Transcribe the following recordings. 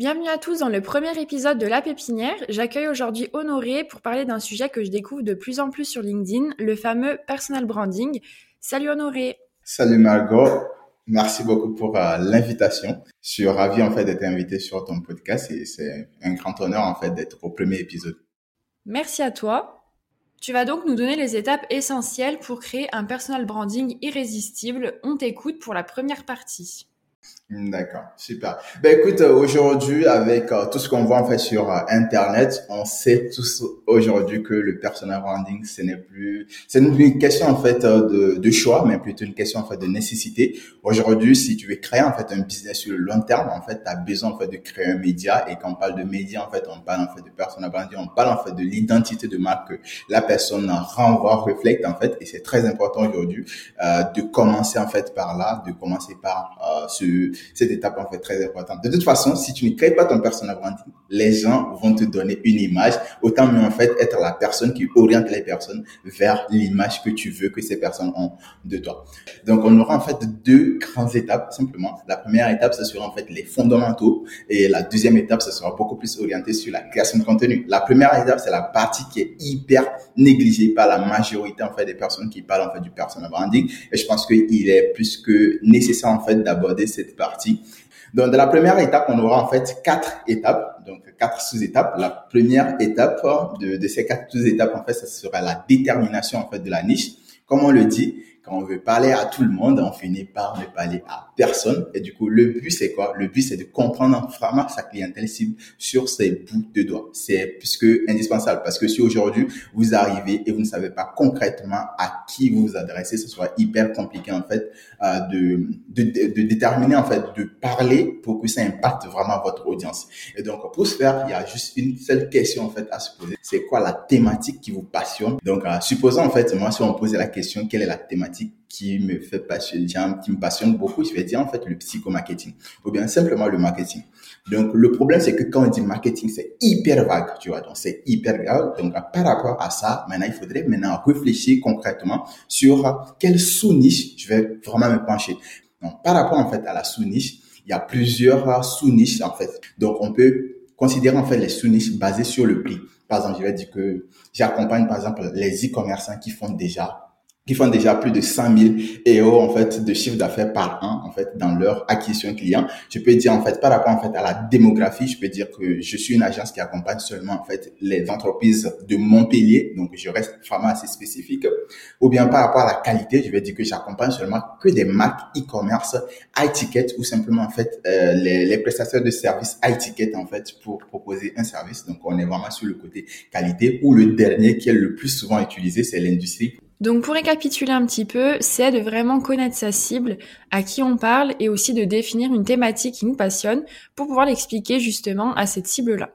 Bienvenue à tous dans le premier épisode de La Pépinière. J'accueille aujourd'hui Honoré pour parler d'un sujet que je découvre de plus en plus sur LinkedIn, le fameux personal branding. Salut Honoré. Salut Margot. Merci beaucoup pour euh, l'invitation. Je suis ravi en fait d'être invité sur ton podcast et c'est un grand honneur en fait d'être au premier épisode. Merci à toi. Tu vas donc nous donner les étapes essentielles pour créer un personal branding irrésistible. On t'écoute pour la première partie. D'accord, super. Ben écoute, euh, aujourd'hui, avec euh, tout ce qu'on voit en fait sur euh, Internet, on sait tous aujourd'hui que le personal branding, ce n'est plus, c'est une question en fait de, de, choix, mais plutôt une question en fait de nécessité. Aujourd'hui, si tu veux créer en fait un business sur le long terme, en fait, tu as besoin en fait de créer un média. Et quand on parle de média, en fait, on parle en fait de personal branding, on parle en fait de l'identité de marque que la personne renvoie, reflète en fait. Et c'est très important aujourd'hui de commencer en fait par là, de commencer par ce cette étape en fait très importante. De toute façon, si tu ne crées pas ton personnage branding, les gens vont te donner une image. Autant mieux en fait être la personne qui oriente les personnes vers l'image que tu veux que ces personnes ont de toi. Donc on aura en fait deux grandes étapes simplement. La première étape, ce sera en fait les fondamentaux et la deuxième étape, ce sera beaucoup plus orienté sur la création de contenu. La première étape, c'est la partie qui est hyper négligée par la majorité en fait des personnes qui parlent en fait du personal branding et je pense qu'il est plus que nécessaire en fait d'aborder cette partie donc, dans la première étape, on aura en fait quatre étapes, donc quatre sous-étapes. La première étape de, de ces quatre sous-étapes, en fait, ça sera la détermination en fait de la niche. Comme on le dit, quand on veut parler à tout le monde, on finit par ne parler à personne. Et du coup, le but, c'est quoi? Le but, c'est de comprendre vraiment sa clientèle cible sur ses bouts de doigts. C'est plus que indispensable parce que si aujourd'hui, vous arrivez et vous ne savez pas concrètement à qui vous vous adressez, ce sera hyper compliqué, en fait, euh, de, de, de, déterminer, en fait, de parler pour que ça impacte vraiment votre audience. Et donc, pour ce faire, il y a juste une seule question, en fait, à se poser. C'est quoi la thématique qui vous passionne? Donc, euh, supposons, en fait, moi, si on posait la question, quelle est la thématique qui me fait passionner, qui me passionne beaucoup, je vais dire en fait le psychomarketing ou bien simplement le marketing. Donc le problème c'est que quand on dit marketing, c'est hyper vague, tu vois, donc c'est hyper vague. Donc par rapport à ça, maintenant il faudrait maintenant réfléchir concrètement sur quelle sous-niche je vais vraiment me pencher. Donc par rapport en fait à la sous-niche, il y a plusieurs sous-niches en fait. Donc on peut considérer en fait les sous-niches basées sur le prix. Par exemple, je vais dire que j'accompagne par exemple les e-commerçants qui font déjà qui font déjà plus de 100 000 euros en fait de chiffre d'affaires par an en fait dans leur acquisition client. Je peux dire en fait par rapport en fait à la démographie, je peux dire que je suis une agence qui accompagne seulement en fait les entreprises de Montpellier, donc je reste vraiment assez spécifique. Ou bien par rapport à la qualité, je vais dire que j'accompagne seulement que des marques e-commerce, high ticket ou simplement en fait euh, les, les prestataires de services high ticket en fait pour proposer un service. Donc on est vraiment sur le côté qualité. Ou le dernier qui est le plus souvent utilisé, c'est l'industrie donc pour récapituler un petit peu, c'est de vraiment connaître sa cible, à qui on parle et aussi de définir une thématique qui nous passionne pour pouvoir l'expliquer justement à cette cible-là.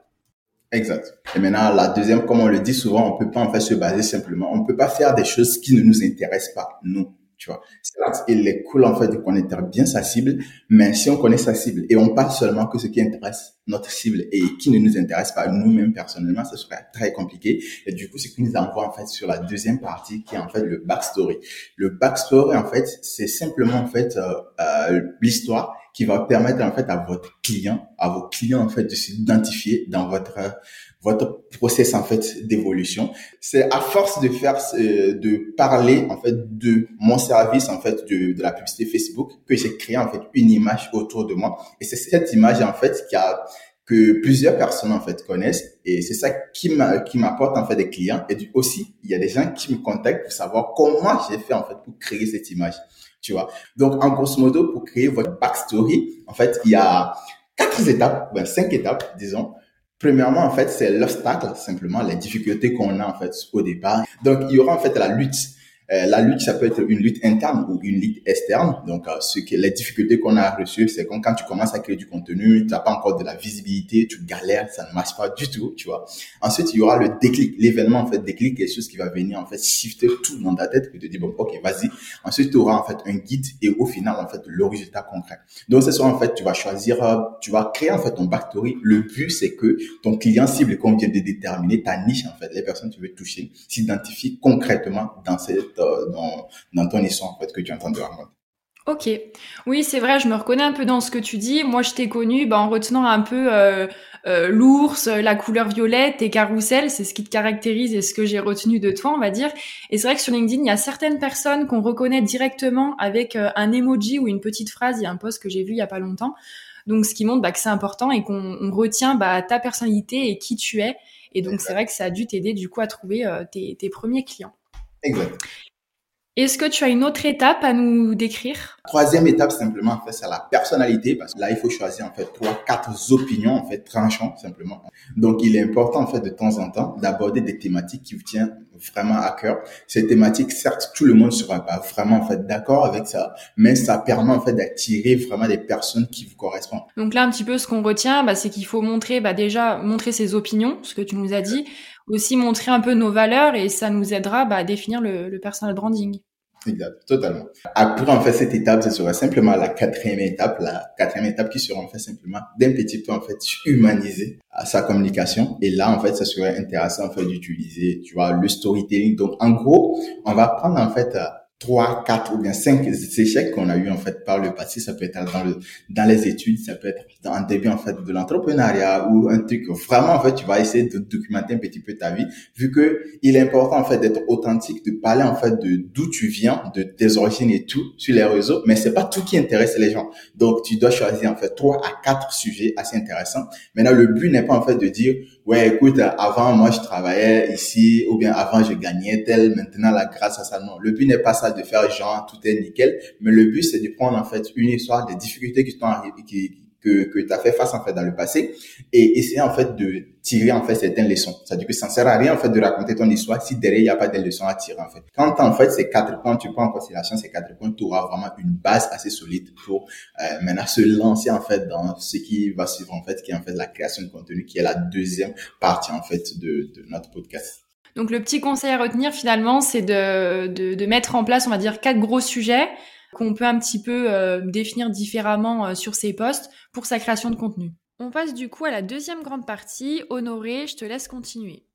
Exact. Et maintenant, la deuxième, comme on le dit souvent, on peut pas en fait se baser simplement, on peut pas faire des choses qui ne nous intéressent pas, nous tu vois. Il est cool, en fait, de connaître bien sa cible, mais si on connaît sa cible et on parle seulement que ce qui intéresse notre cible et qui ne nous intéresse pas nous-mêmes personnellement, ça serait très compliqué. Et du coup, ce qui nous envoie, en fait, sur la deuxième partie, qui est, en fait, le backstory. Le backstory, en fait, c'est simplement, en fait, euh, euh, l'histoire qui va permettre, en fait, à votre client, à vos clients, en fait, de s'identifier dans votre votre process en fait d'évolution. C'est à force de faire euh, de parler en fait de mon service en fait de, de la publicité Facebook que j'ai créé en fait une image autour de moi et c'est cette image en fait qui a que plusieurs personnes en fait connaissent et c'est ça qui m'a qui m'apporte en fait des clients et aussi il y a des gens qui me contactent pour savoir comment j'ai fait en fait pour créer cette image donc en grosso modo pour créer votre backstory en fait il y a quatre étapes ben cinq étapes disons Premièrement, en fait, c'est l'obstacle, simplement les difficultés qu'on a en fait au départ. Donc, il y aura en fait la lutte. Euh, la lutte, ça peut être une lutte interne ou une lutte externe. Donc, euh, ce que les difficultés qu'on a reçues, c'est quand, quand tu commences à créer du contenu, tu n'as pas encore de la visibilité, tu galères, ça ne marche pas du tout, tu vois. Ensuite, il y aura le déclic, l'événement en fait déclic, quelque chose qui va venir en fait shifter tout dans ta tête, que te dis bon, ok, vas-y. Ensuite, tu auras en fait un guide et au final en fait le résultat concret. Donc, c'est ça en fait, tu vas choisir, euh, tu vas créer en fait ton backstory. Le but, c'est que ton client cible qu'on vient de déterminer, ta niche en fait, les personnes que tu veux toucher, s'identifient concrètement dans cette dans, dans ton histoire en fait que tu entends de raconter. Ok, oui c'est vrai, je me reconnais un peu dans ce que tu dis. Moi je t'ai connu bah, en retenant un peu euh, euh, l'ours, la couleur violette et carrousel, c'est ce qui te caractérise et ce que j'ai retenu de toi on va dire. Et c'est vrai que sur LinkedIn il y a certaines personnes qu'on reconnaît directement avec un emoji ou une petite phrase. Il y a un post que j'ai vu il y a pas longtemps. Donc ce qui montre bah, que c'est important et qu'on retient bah, ta personnalité et qui tu es. Et donc c'est vrai que ça a dû t'aider du coup à trouver tes, tes premiers clients. Exact. Est-ce que tu as une autre étape à nous décrire? Troisième étape, simplement, en fait, c'est la personnalité, parce que là, il faut choisir, en fait, trois, quatre opinions, en fait, tranchants, simplement. Donc, il est important, en fait, de temps en temps, d'aborder des thématiques qui vous tiennent vraiment à cœur. Ces thématiques, certes, tout le monde sera pas vraiment, en fait, d'accord avec ça, mais ça permet, en fait, d'attirer vraiment des personnes qui vous correspondent. Donc là, un petit peu, ce qu'on retient, bah, c'est qu'il faut montrer, bah, déjà, montrer ses opinions, ce que tu nous as dit, aussi montrer un peu nos valeurs et ça nous aidera bah, à définir le, le personal branding. Exact, totalement. Après, en fait, cette étape, ce sera simplement la quatrième étape, la quatrième étape qui sera en fait simplement d'un petit peu, en fait, humaniser sa communication. Et là, en fait, ça serait intéressant, en fait, d'utiliser, tu vois, le storytelling. Donc, en gros, on va prendre, en fait, trois, quatre ou bien cinq échecs qu'on a eu en fait par le passé. Ça peut être dans le dans les études, ça peut être dans un début en fait de l'entrepreneuriat ou un truc vraiment en fait tu vas essayer de documenter un petit peu ta vie, vu que il est important en fait d'être authentique, de parler en fait de d'où tu viens, de tes origines et tout sur les réseaux. Mais c'est pas tout qui intéresse les gens. Donc tu dois choisir en fait trois à quatre sujets assez intéressants. Maintenant le but n'est pas en fait de dire ouais, écoute, avant, moi, je travaillais ici, ou bien avant, je gagnais tel, maintenant, là, grâce à ça, non. Le but n'est pas ça de faire genre, tout est nickel, mais le but, c'est de prendre, en fait, une histoire des difficultés qui arrivées, qui, que, que tu as fait face en fait dans le passé et essayer en fait de tirer en fait certaines leçons. C'est-à-dire que ça ne sert à rien en fait de raconter ton histoire si derrière il n'y a pas de leçons à tirer en fait. Quand en fait ces quatre points, tu prends en considération ces quatre points, tu auras vraiment une base assez solide pour euh, maintenant se lancer en fait dans ce qui va suivre en fait, qui est en fait la création de contenu, qui est la deuxième partie en fait de, de notre podcast. Donc le petit conseil à retenir finalement, c'est de, de, de mettre en place, on va dire, quatre gros sujets qu'on peut un petit peu euh, définir différemment euh, sur ses postes pour sa création de contenu. On passe du coup à la deuxième grande partie. Honoré, je te laisse continuer.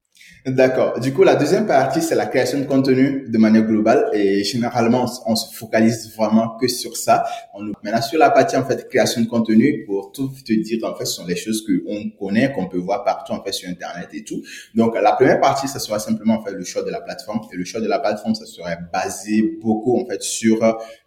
D'accord. Du coup, la deuxième partie, c'est la création de contenu de manière globale et généralement, on, se focalise vraiment que sur ça. On, maintenant, sur la partie, en fait, création de contenu, pour tout te dire, en fait, ce sont les choses qu'on connaît, qu'on peut voir partout, en fait, sur Internet et tout. Donc, la première partie, ça sera simplement, en fait, le choix de la plateforme. Et le choix de la plateforme, ça serait basé beaucoup, en fait, sur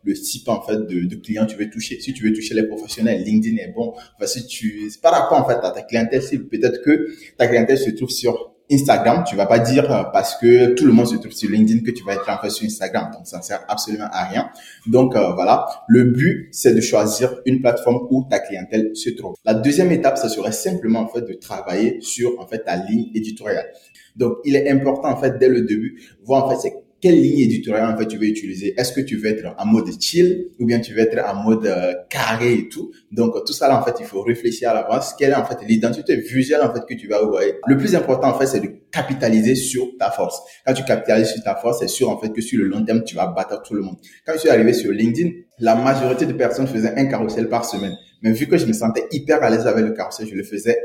le type, en fait, de, de clients tu veux toucher. Si tu veux toucher les professionnels, LinkedIn est bon. Enfin, si tu, par rapport, en fait, à ta clientèle peut-être que ta clientèle se trouve sur Instagram, tu vas pas dire euh, parce que tout le monde se trouve sur LinkedIn que tu vas être en fait sur Instagram. Donc, ça ne sert absolument à rien. Donc, euh, voilà. Le but, c'est de choisir une plateforme où ta clientèle se trouve. La deuxième étape, ça serait simplement, en fait, de travailler sur, en fait, ta ligne éditoriale. Donc, il est important, en fait, dès le début, voir, en fait, c'est quelle ligne éditoriale en fait tu veux utiliser? Est-ce que tu veux être en mode chill ou bien tu veux être en mode euh, carré et tout? Donc tout ça là en fait il faut réfléchir à l'avance. Quelle est en fait l'identité visuelle en fait que tu vas envoyer Le plus important en fait c'est de capitaliser sur ta force. Quand tu capitalises sur ta force, c'est sûr en fait que sur le long terme tu vas battre tout le monde. Quand je suis arrivé sur LinkedIn, la majorité de personnes faisaient un carrousel par semaine. Mais vu que je me sentais hyper à l'aise avec le carrousel, je le faisais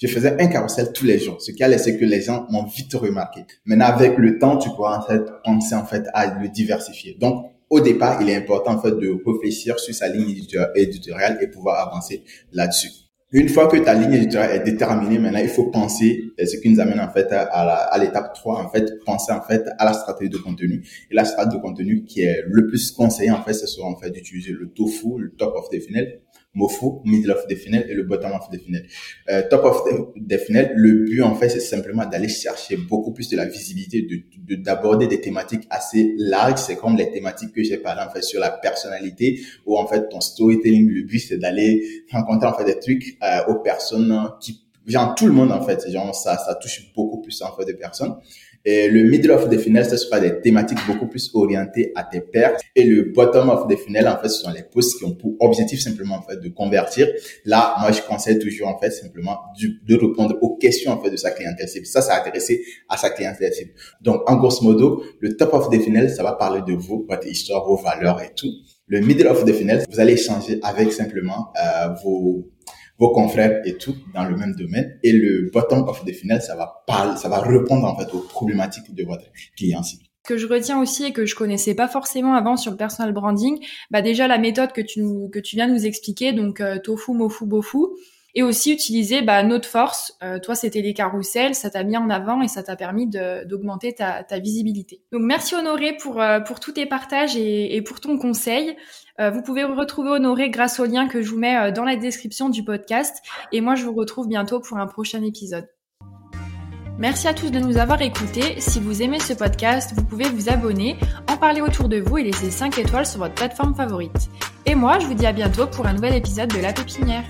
je faisais un carrousel tous les jours, ce qui a laissé que les gens m'ont vite remarqué. Maintenant, avec le temps, tu pourras en fait penser en fait à le diversifier. Donc, au départ, il est important en fait de réfléchir sur sa ligne éditoriale et pouvoir avancer là-dessus. Une fois que ta ligne éditoriale est déterminée, maintenant, il faut penser, ce qui nous amène en fait à l'étape 3, en fait, penser en fait à la stratégie de contenu. Et la stratégie de contenu qui est le plus conseillé, en fait, ce sera en fait d'utiliser le tofu, le top of the funnel, MOFU, middle of the funnel et le bottom of the funnel. Euh, top of the, funnel, le but en fait, c'est simplement d'aller chercher beaucoup plus de la visibilité, de d'aborder des thématiques assez larges. C'est comme les thématiques que j'ai parlé en fait sur la personnalité ou en fait ton storytelling. Le but c'est d'aller rencontrer en fait des trucs euh, aux personnes qui, genre tout le monde en fait. Genre ça, ça touche beaucoup plus en fait de personnes. Et le middle of the funnel, ce sera des thématiques beaucoup plus orientées à tes pairs. Et le bottom of the funnel, en fait, ce sont les posts qui ont pour objectif simplement, en fait, de convertir. Là, moi, je conseille toujours, en fait, simplement de répondre aux questions, en fait, de sa clientèle cible. Ça, ça adressé à sa clientèle cible. Donc, en grosso modo, le top of the funnel, ça va parler de vous, votre histoire, vos valeurs et tout. Le middle of the funnel, vous allez échanger avec simplement euh, vos vos confrères et tout dans le même domaine. Et le bottom of the funnel, ça va parler, ça va répondre en fait aux problématiques de votre client cible. Que je retiens aussi et que je connaissais pas forcément avant sur le personal branding, bah déjà la méthode que tu que tu viens de nous expliquer, donc euh, tofu, mofu, bofu, et aussi utiliser bah, notre force. Euh, toi, c'était les carousels, ça t'a mis en avant et ça t'a permis d'augmenter ta, visibilité. Donc merci Honoré pour, euh, pour tous tes partages et, et pour ton conseil. Euh, vous pouvez retrouver Honoré grâce au lien que je vous mets dans la description du podcast. Et moi, je vous retrouve bientôt pour un prochain épisode. Merci à tous de nous avoir écoutés. Si vous aimez ce podcast, vous pouvez vous abonner, en parler autour de vous et laisser 5 étoiles sur votre plateforme favorite. Et moi, je vous dis à bientôt pour un nouvel épisode de La Pépinière.